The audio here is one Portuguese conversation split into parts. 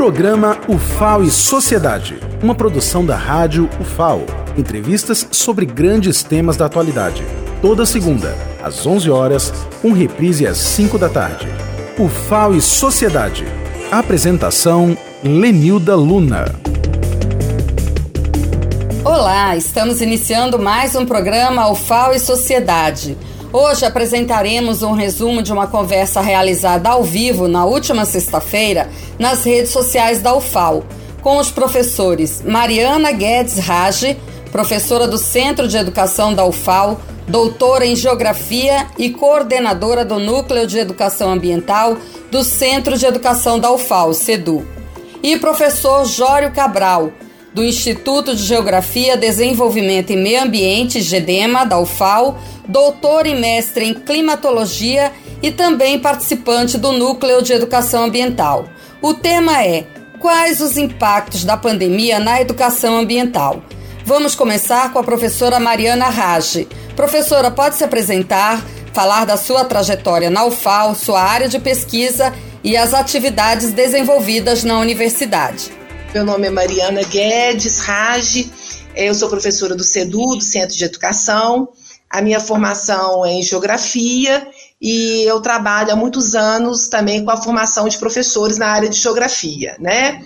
Programa UFAO e Sociedade, uma produção da rádio UFAO. Entrevistas sobre grandes temas da atualidade. Toda segunda, às 11 horas, um reprise às 5 da tarde. UFAO e Sociedade. Apresentação Lenilda Luna. Olá, estamos iniciando mais um programa UFAO e Sociedade. Hoje apresentaremos um resumo de uma conversa realizada ao vivo na última sexta-feira nas redes sociais da UFAO, com os professores Mariana Guedes Rage, professora do Centro de Educação da UFAO, doutora em Geografia e coordenadora do Núcleo de Educação Ambiental do Centro de Educação da UFAO, CEDU, e professor Jório Cabral, do Instituto de Geografia, Desenvolvimento e Meio Ambiente, GEDEMA, da UFAO, doutor e mestre em climatologia e também participante do Núcleo de Educação Ambiental. O tema é Quais os impactos da pandemia na educação ambiental? Vamos começar com a professora Mariana Rage. Professora, pode se apresentar, falar da sua trajetória na UFAO, sua área de pesquisa e as atividades desenvolvidas na universidade. Meu nome é Mariana Guedes Rage, eu sou professora do CEDU, do Centro de Educação. A minha formação é em Geografia e eu trabalho há muitos anos também com a formação de professores na área de Geografia, né?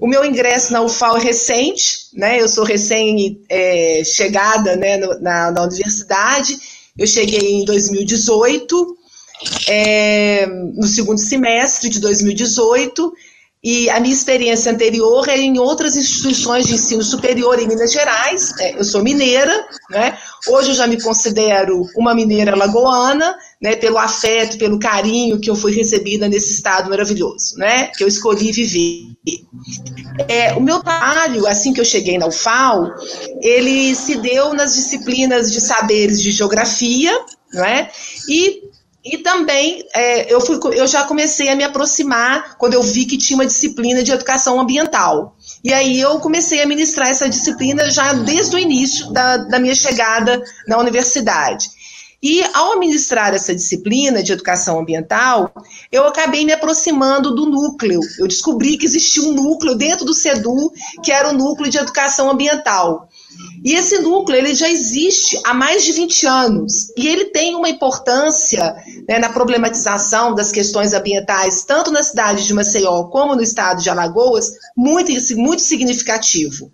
O meu ingresso na UFAL é recente, né? Eu sou recém-chegada é, né, na, na universidade, eu cheguei em 2018, é, no segundo semestre de 2018, e a minha experiência anterior é em outras instituições de ensino superior em Minas Gerais. É, eu sou mineira, né? Hoje eu já me considero uma mineira lagoana, né? Pelo afeto, pelo carinho que eu fui recebida nesse estado maravilhoso, né? Que eu escolhi viver. É, o meu trabalho, assim que eu cheguei na UFAL, ele se deu nas disciplinas de saberes de geografia, não é? E e também é, eu, fui, eu já comecei a me aproximar quando eu vi que tinha uma disciplina de educação ambiental. E aí eu comecei a ministrar essa disciplina já desde o início da, da minha chegada na universidade. E ao ministrar essa disciplina de educação ambiental, eu acabei me aproximando do núcleo. Eu descobri que existia um núcleo dentro do CEDU, que era o núcleo de educação ambiental. E esse núcleo ele já existe há mais de 20 anos e ele tem uma importância né, na problematização das questões ambientais, tanto na cidade de Maceió como no estado de Alagoas, muito, muito significativo.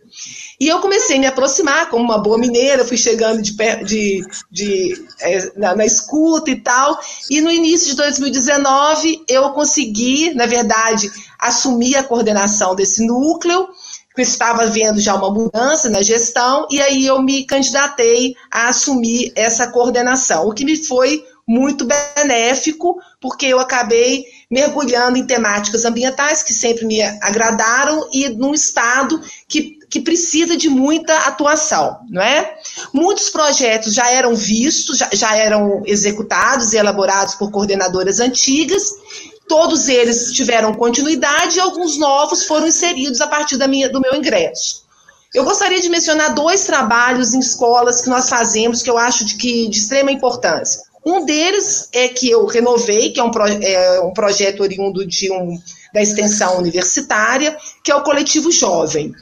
E eu comecei a me aproximar, como uma boa mineira, fui chegando de, de, de é, na, na, escuta e tal. E no início de 2019, eu consegui, na verdade, assumir a coordenação desse núcleo que estava havendo já uma mudança na gestão, e aí eu me candidatei a assumir essa coordenação, o que me foi muito benéfico, porque eu acabei mergulhando em temáticas ambientais que sempre me agradaram e num estado que, que precisa de muita atuação, não é? Muitos projetos já eram vistos, já, já eram executados e elaborados por coordenadoras antigas, Todos eles tiveram continuidade e alguns novos foram inseridos a partir da minha, do meu ingresso. Eu gostaria de mencionar dois trabalhos em escolas que nós fazemos que eu acho de, que, de extrema importância. Um deles é que eu renovei, que é um, pro, é um projeto oriundo de um, da extensão universitária, que é o Coletivo Jovem.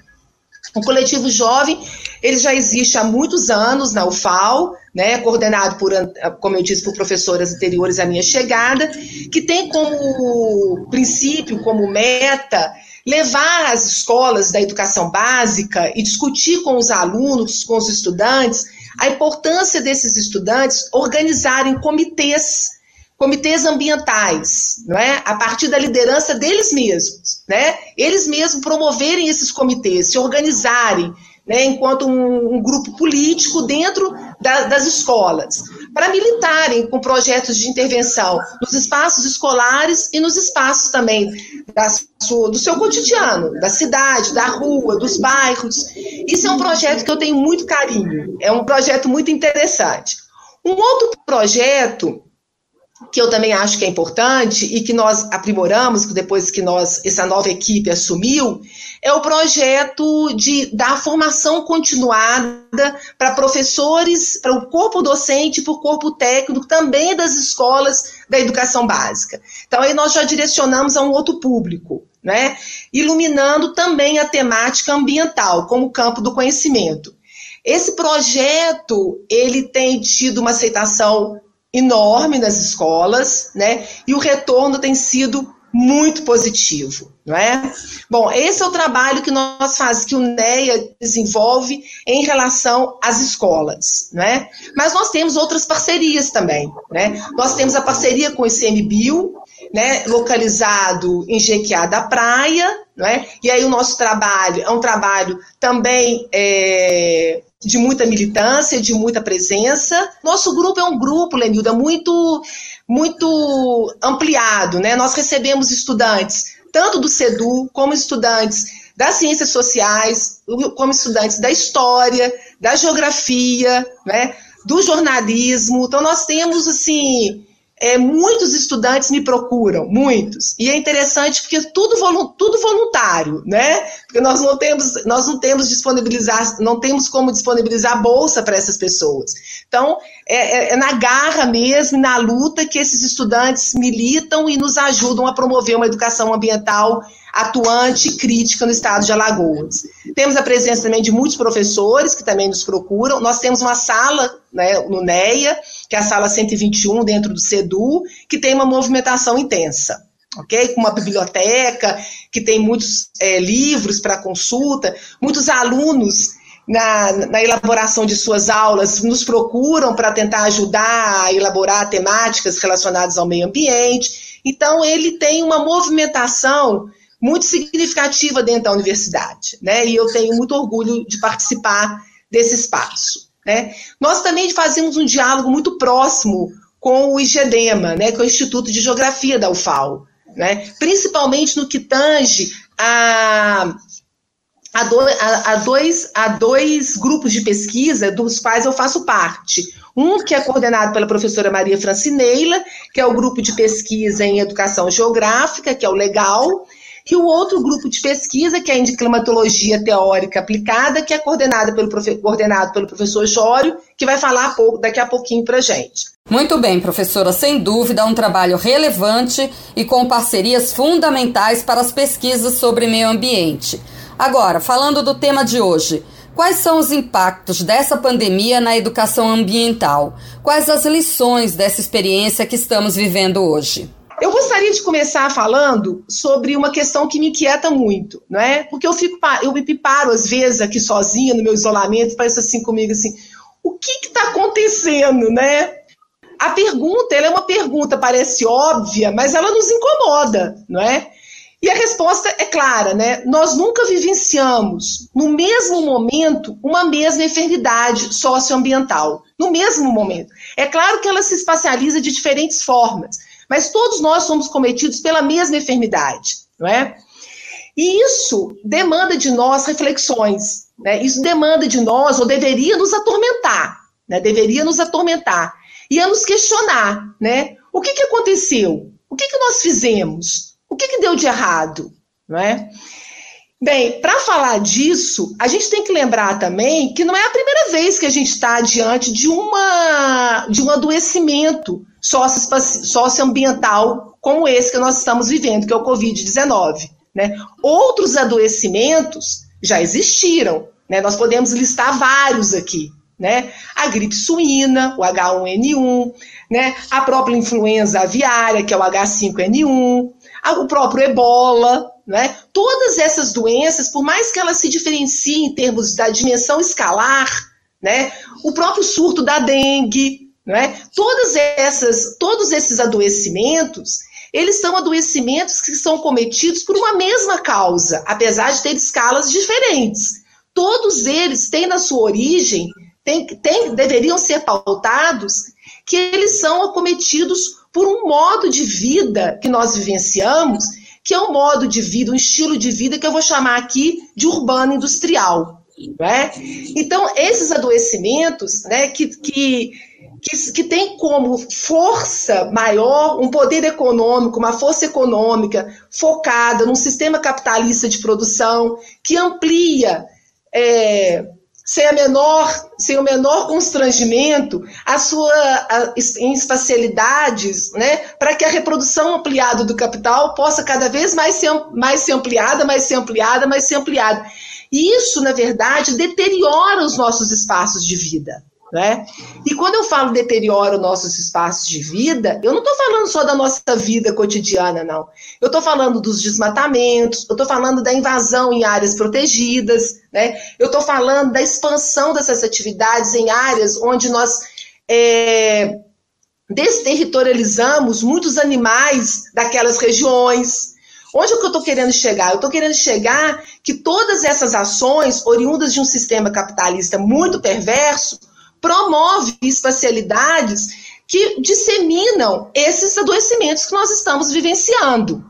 O Coletivo Jovem, ele já existe há muitos anos na UFAL, né, coordenado por, como eu disse, por professoras anteriores à minha chegada, que tem como princípio, como meta, levar as escolas da educação básica e discutir com os alunos, com os estudantes, a importância desses estudantes organizarem comitês comitês ambientais, não é? A partir da liderança deles mesmos, né? Eles mesmos promoverem esses comitês, se organizarem, né, enquanto um, um, grupo político dentro da, das escolas, para militarem com projetos de intervenção nos espaços escolares e nos espaços também sua, do seu cotidiano, da cidade, da rua, dos bairros. Isso é um projeto que eu tenho muito carinho, é um projeto muito interessante. Um outro projeto que eu também acho que é importante e que nós aprimoramos depois que nós essa nova equipe assumiu, é o projeto de dar formação continuada para professores, para o corpo docente, para o corpo técnico também das escolas da educação básica. Então, aí nós já direcionamos a um outro público, né? iluminando também a temática ambiental como campo do conhecimento. Esse projeto ele tem tido uma aceitação enorme nas escolas, né? E o retorno tem sido muito positivo, não é? Bom, esse é o trabalho que nós fazemos, que o NEA desenvolve em relação às escolas, né? Mas nós temos outras parcerias também, né? Nós temos a parceria com o ICMBio, né, localizado em Jequiá da Praia, não é? E aí o nosso trabalho é um trabalho também é, de muita militância, de muita presença. Nosso grupo é um grupo, Lenilda, muito muito ampliado, né? Nós recebemos estudantes tanto do CEDU como estudantes das ciências sociais, como estudantes da história, da geografia, né? Do jornalismo. Então nós temos assim é, muitos estudantes me procuram, muitos. E é interessante porque tudo, tudo voluntário, né? Porque nós não temos, nós não temos disponibilizar, não temos como disponibilizar bolsa para essas pessoas. Então, é, é, é, na garra mesmo, na luta que esses estudantes militam e nos ajudam a promover uma educação ambiental atuante e crítica no estado de Alagoas. Temos a presença também de muitos professores que também nos procuram. Nós temos uma sala né, no NEA, que é a sala 121 dentro do CEDU, que tem uma movimentação intensa. Ok? Com uma biblioteca que tem muitos é, livros para consulta, muitos alunos na, na, elaboração de suas aulas nos procuram para tentar ajudar a elaborar temáticas relacionadas ao meio ambiente. Então, ele tem uma movimentação muito significativa dentro da universidade, né? E eu tenho muito orgulho de participar desse espaço. Né? Nós também fazemos um diálogo muito próximo com o IGEDEMA, né, que é o Instituto de Geografia da UFAL, né, principalmente no que tange a, a, do, a, a, dois, a dois grupos de pesquisa dos quais eu faço parte. Um que é coordenado pela professora Maria Francineila, que é o grupo de pesquisa em educação geográfica, que é o LEGAL, e o outro grupo de pesquisa, que é a de climatologia teórica aplicada, que é coordenado pelo, coordenado pelo professor Jório, que vai falar daqui a pouquinho para gente. Muito bem, professora, sem dúvida, um trabalho relevante e com parcerias fundamentais para as pesquisas sobre meio ambiente. Agora, falando do tema de hoje, Quais são os impactos dessa pandemia na educação ambiental? Quais as lições dessa experiência que estamos vivendo hoje? Eu gostaria de começar falando sobre uma questão que me inquieta muito, não é? Porque eu fico, eu me paro às vezes aqui sozinha no meu isolamento, penso assim comigo assim, o que está acontecendo, né? A pergunta, ela é uma pergunta, parece óbvia, mas ela nos incomoda, não é? E a resposta é clara, né? Nós nunca vivenciamos, no mesmo momento, uma mesma enfermidade socioambiental. No mesmo momento. É claro que ela se espacializa de diferentes formas mas todos nós somos cometidos pela mesma enfermidade, não é? E isso demanda de nós reflexões, né? Isso demanda de nós, ou deveria nos atormentar, né? Deveria nos atormentar e a nos questionar, né? O que, que aconteceu? O que, que nós fizemos? O que, que deu de errado, não é? Bem, para falar disso, a gente tem que lembrar também que não é a primeira vez que a gente está diante de, uma, de um adoecimento socioambiental como esse que nós estamos vivendo, que é o Covid-19. Né? Outros adoecimentos já existiram, né? nós podemos listar vários aqui. Né? A gripe suína, o H1N1, né? a própria influenza aviária, que é o H5N1, o próprio ebola, né? Todas essas doenças, por mais que elas se diferenciem em termos da dimensão escalar, né? O próprio surto da dengue, é? Todas essas, todos esses adoecimentos, eles são adoecimentos que são cometidos por uma mesma causa, apesar de ter escalas diferentes. Todos eles têm na sua origem, tem, tem, deveriam ser pautados, que eles são acometidos por um modo de vida que nós vivenciamos, que é um modo de vida, um estilo de vida que eu vou chamar aqui de urbano industrial. Né? Então, esses adoecimentos né, que, que que, que tem como força maior um poder econômico, uma força econômica focada num sistema capitalista de produção que amplia é, sem, a menor, sem o menor constrangimento a sua a, em espacialidades, né, para que a reprodução ampliada do capital possa cada vez mais ser, mais ser ampliada, mais ser ampliada, mais ser ampliada. E isso, na verdade, deteriora os nossos espaços de vida. Né? E quando eu falo deteriora nossos espaços de vida, eu não estou falando só da nossa vida cotidiana, não. Eu estou falando dos desmatamentos, eu estou falando da invasão em áreas protegidas, né? eu estou falando da expansão dessas atividades em áreas onde nós é, desterritorializamos muitos animais daquelas regiões. Onde é que eu estou querendo chegar? Eu estou querendo chegar que todas essas ações, oriundas de um sistema capitalista muito perverso, promove espacialidades que disseminam esses adoecimentos que nós estamos vivenciando.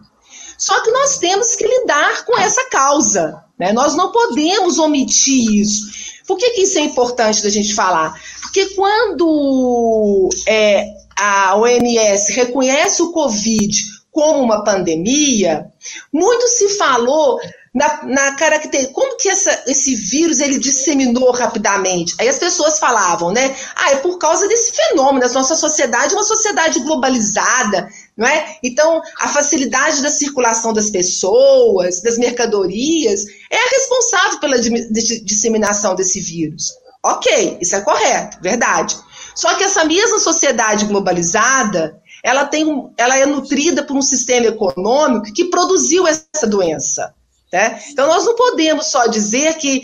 Só que nós temos que lidar com essa causa, né? nós não podemos omitir isso. Por que, que isso é importante da gente falar? Porque quando é, a OMS reconhece o Covid como uma pandemia, muito se falou na, na característica, como que essa, esse vírus ele disseminou rapidamente? Aí as pessoas falavam, né? Ah, é por causa desse fenômeno, a nossa sociedade é uma sociedade globalizada, não é? Então, a facilidade da circulação das pessoas, das mercadorias, é a responsável pela disseminação desse vírus. Ok, isso é correto, verdade. Só que essa mesma sociedade globalizada, ela, tem, ela é nutrida por um sistema econômico que produziu essa doença. Né? Então, nós não podemos só dizer que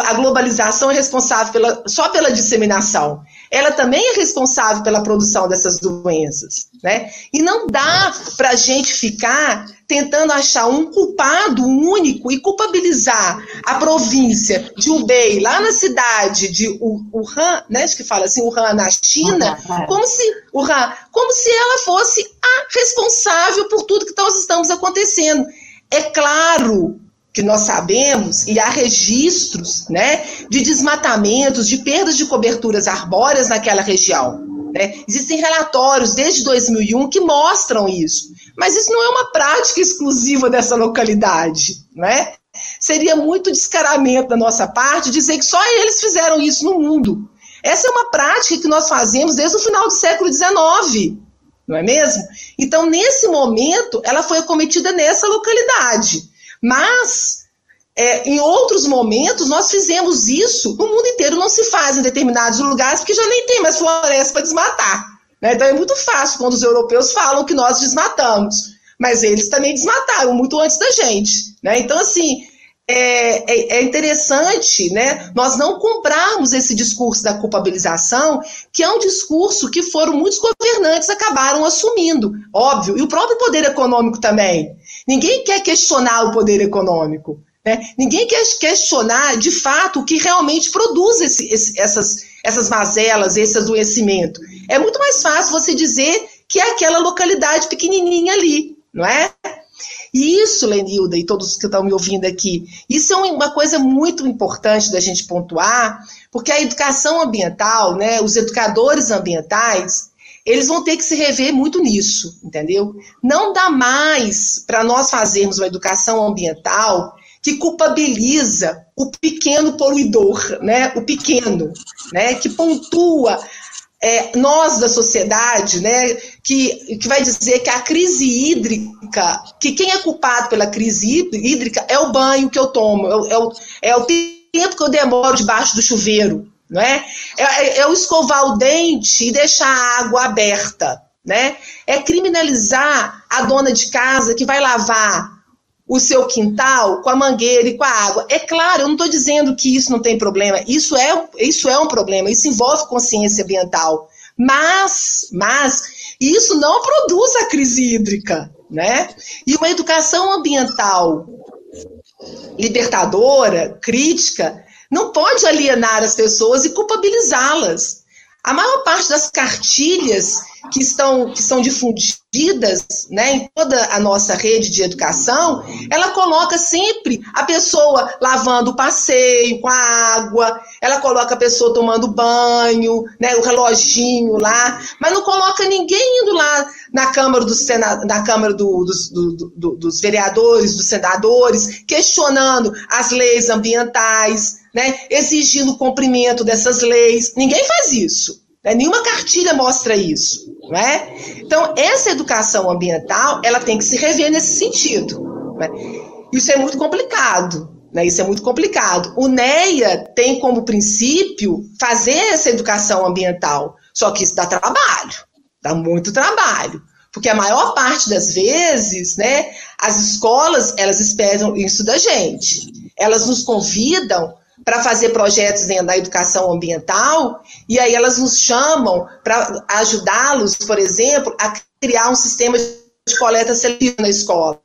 a globalização é responsável pela, só pela disseminação. Ela também é responsável pela produção dessas doenças. Né? E não dá para a gente ficar tentando achar um culpado único e culpabilizar a província de Hubei, lá na cidade de Wuhan, né, acho que fala assim, Wuhan na China, é. como se, Wuhan, como se ela fosse a responsável por tudo que nós estamos acontecendo. É claro que nós sabemos, e há registros né, de desmatamentos, de perdas de coberturas arbóreas naquela região. Né? Existem relatórios desde 2001 que mostram isso. Mas isso não é uma prática exclusiva dessa localidade. Né? Seria muito descaramento da nossa parte dizer que só eles fizeram isso no mundo. Essa é uma prática que nós fazemos desde o final do século XIX, não é mesmo? Então, nesse momento, ela foi cometida nessa localidade. Mas, é, em outros momentos, nós fizemos isso, no mundo inteiro não se faz em determinados lugares, porque já nem tem mais floresta para desmatar. Né? Então é muito fácil quando os europeus falam que nós desmatamos. Mas eles também desmataram muito antes da gente. Né? Então, assim, é, é, é, interessante né, nós não comprarmos esse discurso da culpabilização, que é um discurso que foram muitos governantes acabaram assumindo, óbvio, e o próprio poder econômico também. Ninguém quer questionar o poder econômico. Né? Ninguém quer questionar, de fato, o que realmente produz esse, esse, essas, essas mazelas, esse adoecimento. É muito mais fácil você dizer que é aquela localidade pequenininha ali, não é? E isso, Lenilda, e todos que estão me ouvindo aqui, isso é uma coisa muito importante da gente pontuar, porque a educação ambiental, né, os educadores ambientais, eles vão ter que se rever muito nisso, entendeu? Não dá mais para nós fazermos uma educação ambiental que culpabiliza o pequeno poluidor, né? O pequeno, né? Que pontua é, nós da sociedade, né? Que, que vai dizer que a crise hídrica, que quem é culpado pela crise hídrica é o banho que eu tomo, é, é o, é o tempo que eu demoro debaixo do chuveiro, não é? É, é, é escovar o dente e deixar a água aberta, né? É criminalizar a dona de casa que vai lavar o seu quintal com a mangueira e com a água. É claro, eu não estou dizendo que isso não tem problema. Isso é, isso é um problema. Isso envolve consciência ambiental. Mas, mas isso não produz a crise hídrica, né? E uma educação ambiental libertadora, crítica, não pode alienar as pessoas e culpabilizá-las. A maior parte das cartilhas que estão, que são difundidas né, em toda a nossa rede de educação, ela coloca sempre a pessoa lavando o passeio com a água, ela coloca a pessoa tomando banho, né, o reloginho lá, mas não coloca ninguém indo lá na Câmara, do Senado, na Câmara do, dos, do, do, dos vereadores, dos senadores, questionando as leis ambientais, né, exigindo o cumprimento dessas leis. Ninguém faz isso. Né? Nenhuma cartilha mostra isso. Né? Então, essa educação ambiental ela tem que se rever nesse sentido. Né? Isso é muito complicado. Né? Isso é muito complicado. O NEA tem como princípio fazer essa educação ambiental, só que isso dá trabalho, dá muito trabalho. Porque a maior parte das vezes, né, as escolas, elas esperam isso da gente. Elas nos convidam para fazer projetos dentro da educação ambiental, e aí elas nos chamam para ajudá-los, por exemplo, a criar um sistema de coleta seletiva na escola.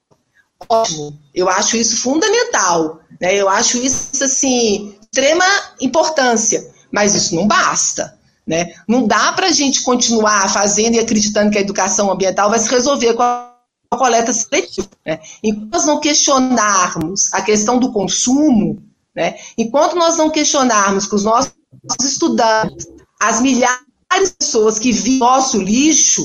Ótimo, eu acho isso fundamental, né? eu acho isso, assim, extrema importância, mas isso não basta. Né? Não dá para a gente continuar fazendo e acreditando que a educação ambiental vai se resolver com a coleta seletiva. Né? Enquanto nós não questionarmos a questão do consumo, né? enquanto nós não questionarmos com os nossos estudantes as milhares de pessoas que vivem nosso lixo,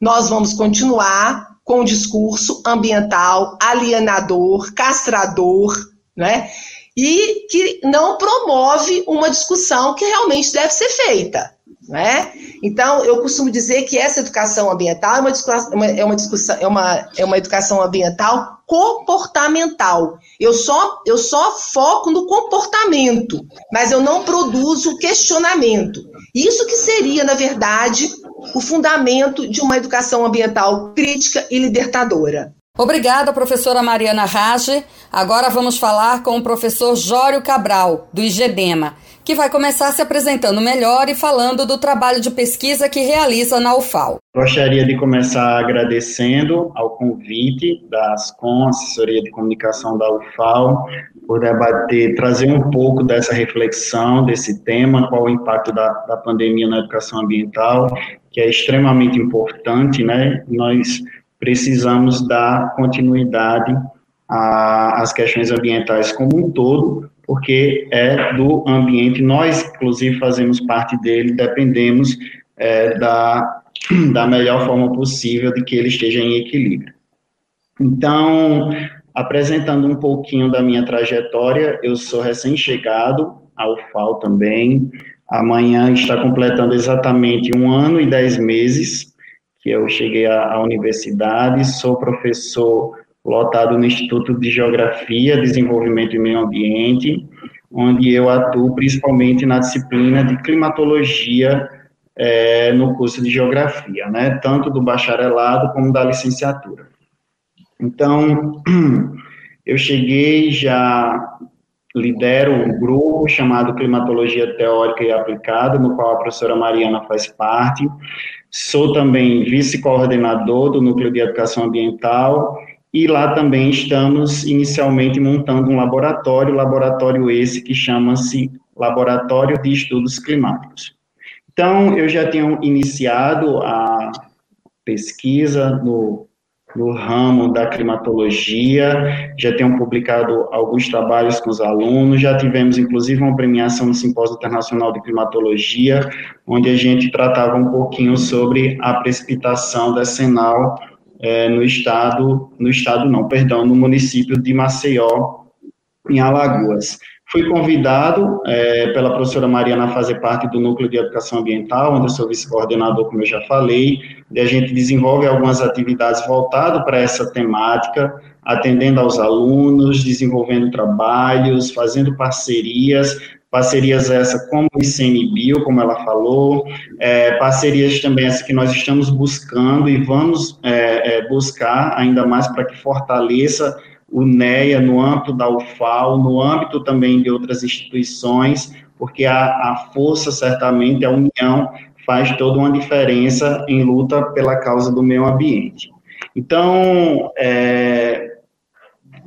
nós vamos continuar com o discurso ambiental alienador, castrador, né? e que não promove uma discussão que realmente deve ser feita. Né? Então, eu costumo dizer que essa educação ambiental é uma, é uma, discussão, é uma, é uma educação ambiental comportamental. Eu só, eu só foco no comportamento, mas eu não produzo questionamento. Isso que seria, na verdade, o fundamento de uma educação ambiental crítica e libertadora. Obrigada, professora Mariana Rage. Agora vamos falar com o professor Jório Cabral, do IGEDEMA, que vai começar se apresentando melhor e falando do trabalho de pesquisa que realiza na UFAL. Gostaria de começar agradecendo ao convite da ASCOM, Assessoria de Comunicação da UFAL, por debater, trazer um pouco dessa reflexão, desse tema, qual o impacto da, da pandemia na educação ambiental, que é extremamente importante, né? Nós precisamos dar continuidade às questões ambientais como um todo, porque é do ambiente, nós, inclusive, fazemos parte dele, dependemos é, da, da melhor forma possível de que ele esteja em equilíbrio. Então, apresentando um pouquinho da minha trajetória, eu sou recém-chegado ao FAO também, amanhã está completando exatamente um ano e dez meses que eu cheguei à, à universidade, sou professor lotado no Instituto de Geografia, Desenvolvimento e Meio Ambiente, onde eu atuo principalmente na disciplina de climatologia é, no curso de geografia, né, tanto do bacharelado como da licenciatura. Então, eu cheguei já lidero um grupo chamado Climatologia Teórica e Aplicada, no qual a professora Mariana faz parte. Sou também vice-coordenador do Núcleo de Educação Ambiental e lá também estamos inicialmente montando um laboratório, laboratório esse que chama-se Laboratório de Estudos Climáticos. Então, eu já tinha iniciado a pesquisa no no ramo da climatologia, já tenho publicado alguns trabalhos com os alunos, já tivemos inclusive uma premiação no Simpósio Internacional de Climatologia, onde a gente tratava um pouquinho sobre a precipitação decenal é, no estado, no estado não, perdão, no município de Maceió, em Alagoas. Fui convidado é, pela professora Mariana a fazer parte do Núcleo de Educação Ambiental, onde eu sou vice-coordenador, como eu já falei, e a gente desenvolve algumas atividades voltadas para essa temática, atendendo aos alunos, desenvolvendo trabalhos, fazendo parcerias, parcerias essa como o ICMBio, como ela falou, é, parcerias também essa que nós estamos buscando e vamos é, é buscar ainda mais para que fortaleça o NEA, no âmbito da UFAO, no âmbito também de outras instituições, porque a, a força, certamente, a união faz toda uma diferença em luta pela causa do meio ambiente. Então, é,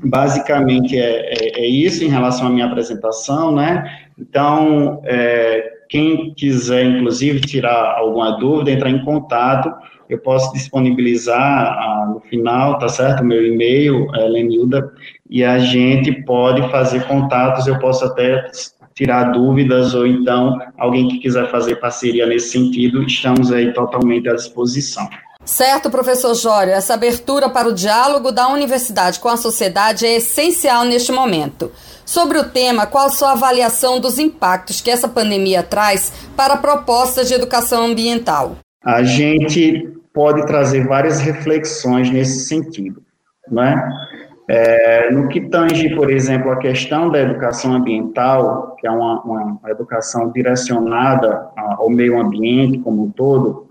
basicamente é, é, é, isso em relação à minha apresentação, né? Então, é, quem quiser, inclusive, tirar alguma dúvida, entrar em contato, eu posso disponibilizar ah, no final, tá certo? Meu e-mail, é Lenilda, e a gente pode fazer contatos, eu posso até tirar dúvidas, ou então alguém que quiser fazer parceria nesse sentido, estamos aí totalmente à disposição. Certo, professor Jório, essa abertura para o diálogo da universidade com a sociedade é essencial neste momento. Sobre o tema, qual sua avaliação dos impactos que essa pandemia traz para propostas de educação ambiental? A gente pode trazer várias reflexões nesse sentido, né? É, no que tange, por exemplo, a questão da educação ambiental, que é uma, uma educação direcionada ao meio ambiente como um todo,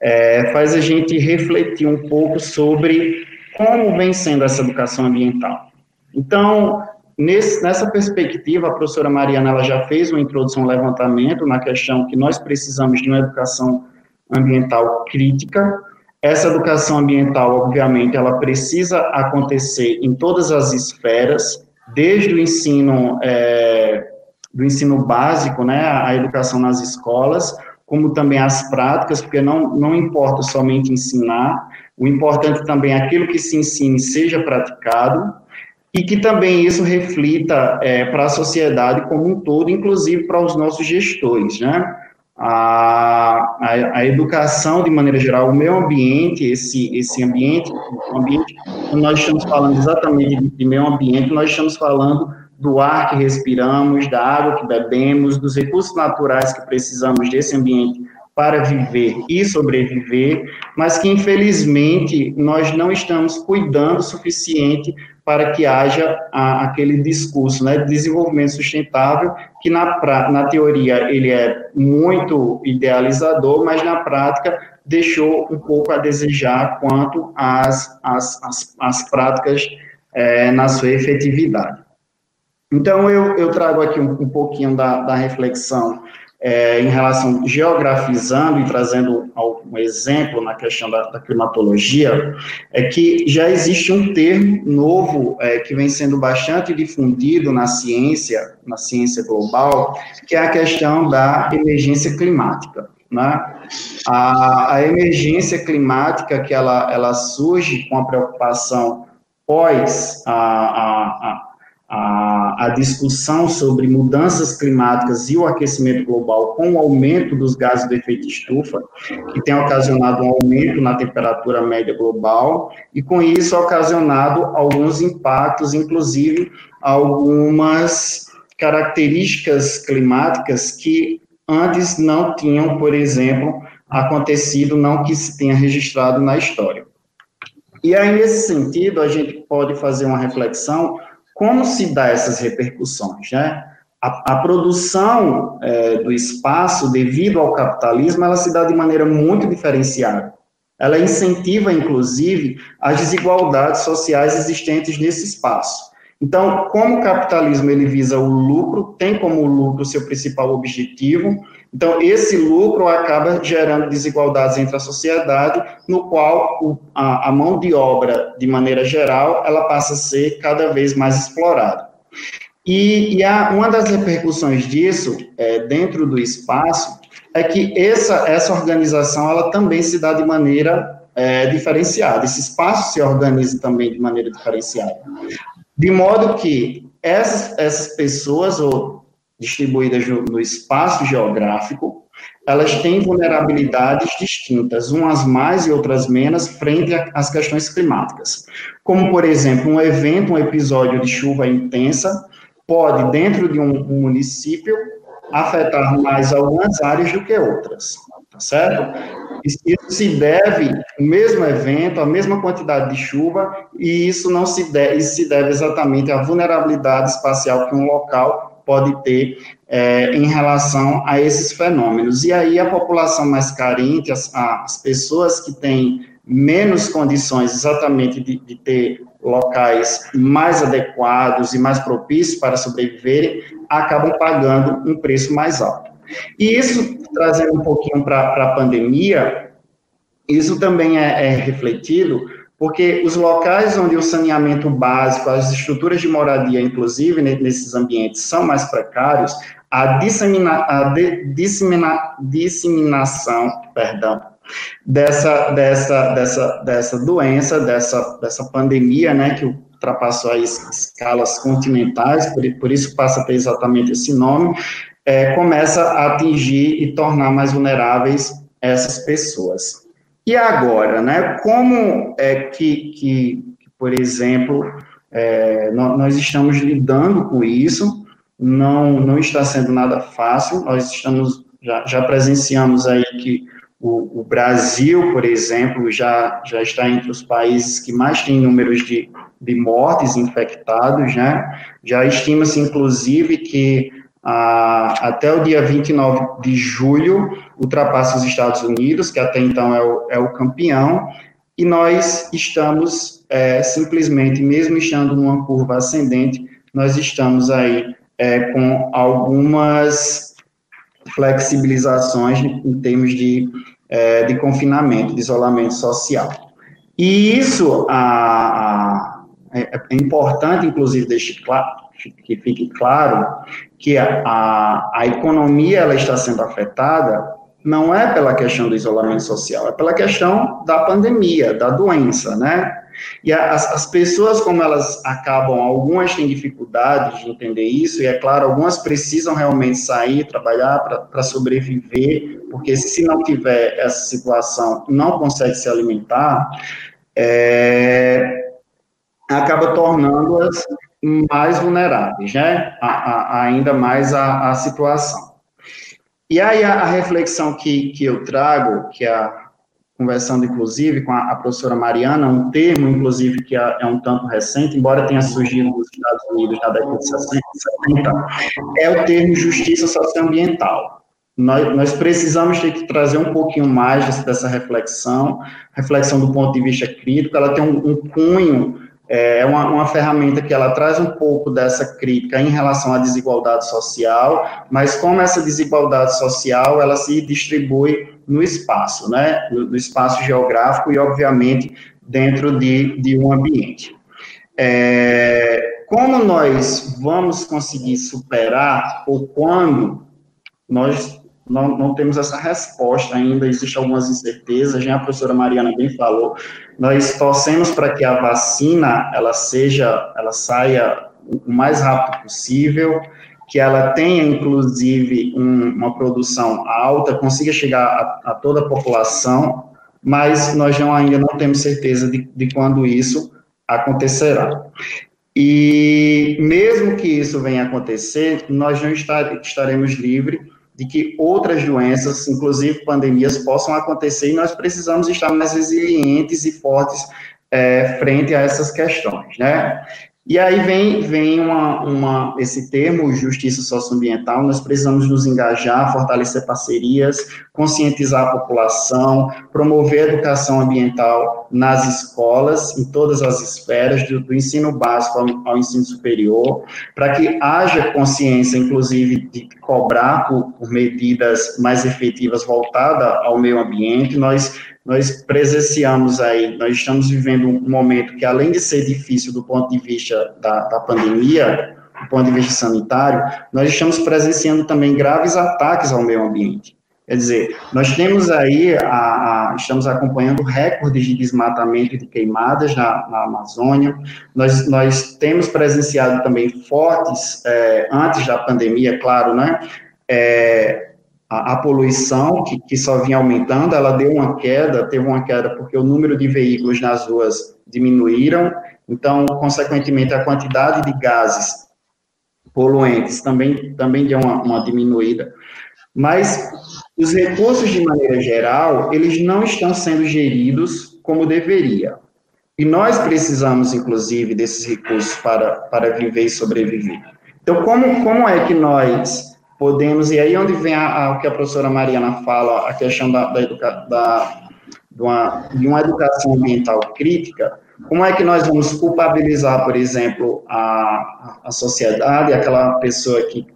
é, faz a gente refletir um pouco sobre como vem sendo essa educação ambiental. Então, nesse, nessa perspectiva, a professora Mariana ela já fez uma introdução, um levantamento na questão que nós precisamos de uma educação ambiental crítica. Essa educação ambiental, obviamente, ela precisa acontecer em todas as esferas, desde o ensino é, do ensino básico, né, a educação nas escolas, como também as práticas, porque não, não importa somente ensinar, o importante também é aquilo que se ensine seja praticado, e que também isso reflita é, para a sociedade como um todo, inclusive para os nossos gestores, né? A, a, a, educação de maneira geral, o meio ambiente, esse, esse ambiente, ambiente, nós estamos falando exatamente de meio ambiente, nós estamos falando do ar que respiramos, da água que bebemos, dos recursos naturais que precisamos desse ambiente para viver e sobreviver, mas que infelizmente nós não estamos cuidando o suficiente para que haja a, aquele discurso né, de desenvolvimento sustentável, que na, na teoria ele é muito idealizador, mas na prática deixou um pouco a desejar quanto às, às, práticas é, na sua efetividade. Então, eu, eu trago aqui um, um pouquinho da, da reflexão é, em relação, geografizando e trazendo algum exemplo na questão da, da climatologia, é que já existe um termo novo é, que vem sendo bastante difundido na ciência, na ciência global, que é a questão da emergência climática. Né? A, a emergência climática que ela, ela surge com a preocupação pós a, a, a a, a, discussão sobre mudanças climáticas e o aquecimento global com o aumento dos gases do efeito estufa, que tem ocasionado um aumento na temperatura média global, e com isso ocasionado alguns impactos, inclusive algumas características climáticas que antes não tinham, por exemplo, acontecido, não que se tenha registrado na história. E aí, nesse sentido, a gente pode fazer uma reflexão como se dá essas repercussões, né? A, a produção é, do espaço, devido ao capitalismo, ela se dá de maneira muito diferenciada. Ela incentiva, inclusive, as desigualdades sociais existentes nesse espaço. Então, como o capitalismo ele visa o lucro, tem como lucro seu principal objetivo, então esse lucro acaba gerando desigualdades entre a sociedade, no qual o, a, a, mão de obra, de maneira geral, ela passa a ser cada vez mais explorada. E, e uma das repercussões disso, é, dentro do espaço, é que essa, essa organização, ela também se dá de maneira é, diferenciada, esse espaço se organiza também de maneira diferenciada. De modo que essas, essas pessoas, ou distribuídas no, no espaço geográfico, elas têm vulnerabilidades distintas, umas mais e outras menos, frente às questões climáticas. Como, por exemplo, um evento, um episódio de chuva intensa, pode, dentro de um, município, afetar mais algumas áreas do que outras, tá certo? Isso se deve, o mesmo evento, a mesma quantidade de chuva, e isso não se deve, isso se deve exatamente à vulnerabilidade espacial que um local pode ter é, em relação a esses fenômenos. E aí a população mais carente, as, as pessoas que têm menos condições exatamente de, de ter locais mais adequados e mais propícios para sobreviverem, acabam pagando um preço mais alto. E isso, trazendo um pouquinho para a pandemia, isso também é, é refletido porque os locais onde o saneamento básico, as estruturas de moradia, inclusive nesses ambientes, são mais precários, a, dissemina, a de, dissemina, disseminação, perdão, dessa, dessa, dessa, dessa doença, dessa, dessa pandemia, né, que ultrapassou as escalas continentais, por, por isso passa a ter exatamente esse nome, é, começa a atingir e tornar mais vulneráveis essas pessoas. E agora, né? Como é que, que, por exemplo, é, nós estamos lidando com isso? Não, não está sendo nada fácil. Nós estamos já, já presenciamos aí que o, o, Brasil, por exemplo, já, já está entre os países que mais têm números de, de mortes infectados, né? Já estima-se, inclusive, que até o dia 29 de julho ultrapassa os Estados Unidos, que até então é o, é o campeão, e nós estamos é, simplesmente, mesmo estando numa curva ascendente, nós estamos aí é, com algumas flexibilizações em termos de, é, de confinamento, de isolamento social. E isso a, a, é, é, importante, inclusive, deixe claro, que fique claro que a, a, a economia ela está sendo afetada não é pela questão do isolamento social, é pela questão da pandemia, da doença, né? E as, as pessoas, como elas acabam, algumas têm dificuldade de entender isso, e é claro, algumas precisam realmente sair, trabalhar para sobreviver, porque se não tiver essa situação, não consegue se alimentar, é, acaba tornando-as mais vulneráveis, né? A, a, ainda mais a situação. E aí a, a, reflexão que, que eu trago, que a conversando, inclusive, com a, a, professora Mariana, um termo, inclusive, que é, é, um tanto recente, embora tenha surgido nos Estados Unidos na década de 60, 70, é o termo justiça socioambiental. Nós, nós precisamos ter que trazer um pouquinho mais dessa reflexão, reflexão do ponto de vista crítico, ela tem um, um cunho é uma, uma, ferramenta que ela traz um pouco dessa crítica em relação à desigualdade social, mas como essa desigualdade social, ela se distribui no espaço, né, no, no espaço geográfico e, obviamente, dentro de, de um ambiente. É, como nós vamos conseguir superar, ou quando nós não, não, temos essa resposta ainda, existem algumas incertezas, já a professora Mariana bem falou, nós torcemos para que a vacina, ela seja, ela saia o mais rápido possível, que ela tenha, inclusive, um, uma produção alta, consiga chegar a, a, toda a população, mas nós não, ainda não temos certeza de, de quando isso acontecerá. E mesmo que isso venha acontecer, nós não estar, estaremos livres de que outras doenças, inclusive pandemias, possam acontecer e nós precisamos estar mais resilientes e fortes é, frente a essas questões, né? E aí vem, vem uma, uma, esse termo, justiça socioambiental, nós precisamos nos engajar, fortalecer parcerias, conscientizar a população, promover a educação ambiental nas escolas, em todas as esferas, do, do ensino básico ao, ao, ensino superior, para que haja consciência, inclusive, de cobrar por, por medidas mais efetivas voltadas ao meio ambiente. Nós nós presenciamos aí, nós estamos vivendo um momento que, além de ser difícil do ponto de vista da, da pandemia, do ponto de vista sanitário, nós estamos presenciando também graves ataques ao meio ambiente. Quer dizer, nós temos aí, a, a, estamos acompanhando recordes de desmatamento e de queimadas na, na Amazônia, nós, nós temos presenciado também fortes, é, antes da pandemia, claro, né, é, a, a poluição, que, que só vinha aumentando, ela deu uma queda, teve uma queda porque o número de veículos nas ruas diminuíram, então, consequentemente, a quantidade de gases poluentes também, também deu uma, uma diminuída. Mas os recursos, de maneira geral, eles não estão sendo geridos como deveria. E nós precisamos, inclusive, desses recursos para, para viver e sobreviver. Então, como, como é que nós podemos, e aí onde vem a, a, o que a professora Mariana fala, a questão da, da, educa, da de, uma, de uma educação ambiental crítica, como é que nós vamos culpabilizar, por exemplo, a, a sociedade, aquela pessoa que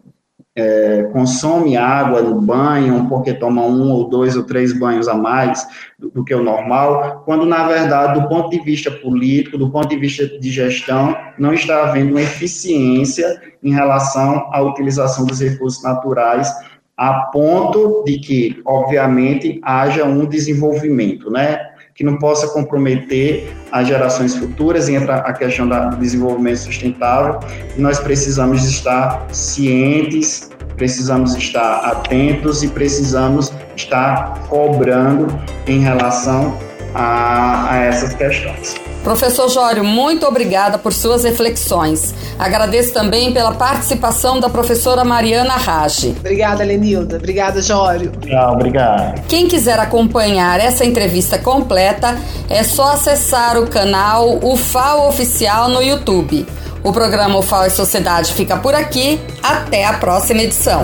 é, consome água no banho porque toma um ou dois ou três banhos a mais do, do, que o normal, quando na verdade, do ponto de vista político, do ponto de vista de gestão, não está havendo uma eficiência em relação à utilização dos recursos naturais, a ponto de que, obviamente, haja um desenvolvimento, né? Que não possa comprometer as gerações futuras, entra a questão do desenvolvimento sustentável, e nós precisamos estar cientes, precisamos estar atentos e precisamos está cobrando em relação a, a essas questões. Professor Jório, muito obrigada por suas reflexões. Agradeço também pela participação da professora Mariana Rage. Obrigada, Lenilda. Obrigada, Jório. Tchau, obrigado. Quem quiser acompanhar essa entrevista completa, é só acessar o canal UFAO Oficial no YouTube. O programa UFAO e Sociedade fica por aqui. Até a próxima edição.